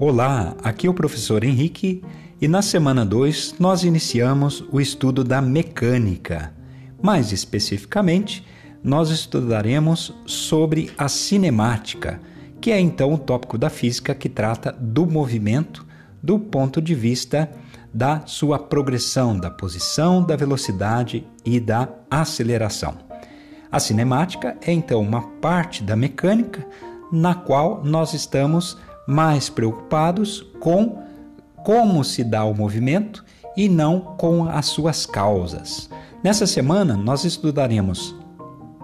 Olá, aqui é o professor Henrique e na semana 2 nós iniciamos o estudo da mecânica. Mais especificamente, nós estudaremos sobre a cinemática, que é então o tópico da física que trata do movimento do ponto de vista da sua progressão, da posição, da velocidade e da aceleração. A cinemática é então uma parte da mecânica na qual nós estamos mais preocupados com como se dá o movimento e não com as suas causas. Nessa semana, nós estudaremos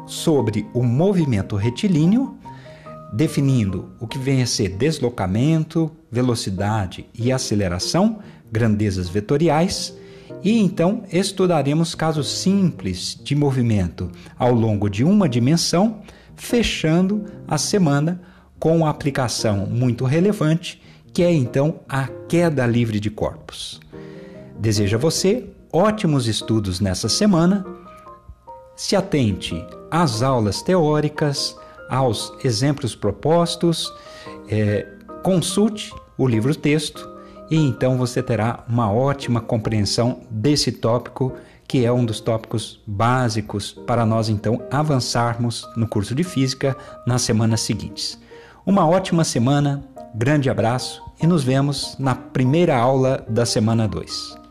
sobre o movimento retilíneo, definindo o que vem a ser deslocamento, velocidade e aceleração, grandezas vetoriais, e então estudaremos casos simples de movimento ao longo de uma dimensão, fechando a semana com aplicação muito relevante, que é então a queda livre de corpos. Desejo a você ótimos estudos nessa semana. Se atente às aulas teóricas, aos exemplos propostos, é, consulte o livro-texto e então você terá uma ótima compreensão desse tópico que é um dos tópicos básicos para nós então avançarmos no curso de física nas semanas seguintes. Uma ótima semana, grande abraço e nos vemos na primeira aula da semana 2.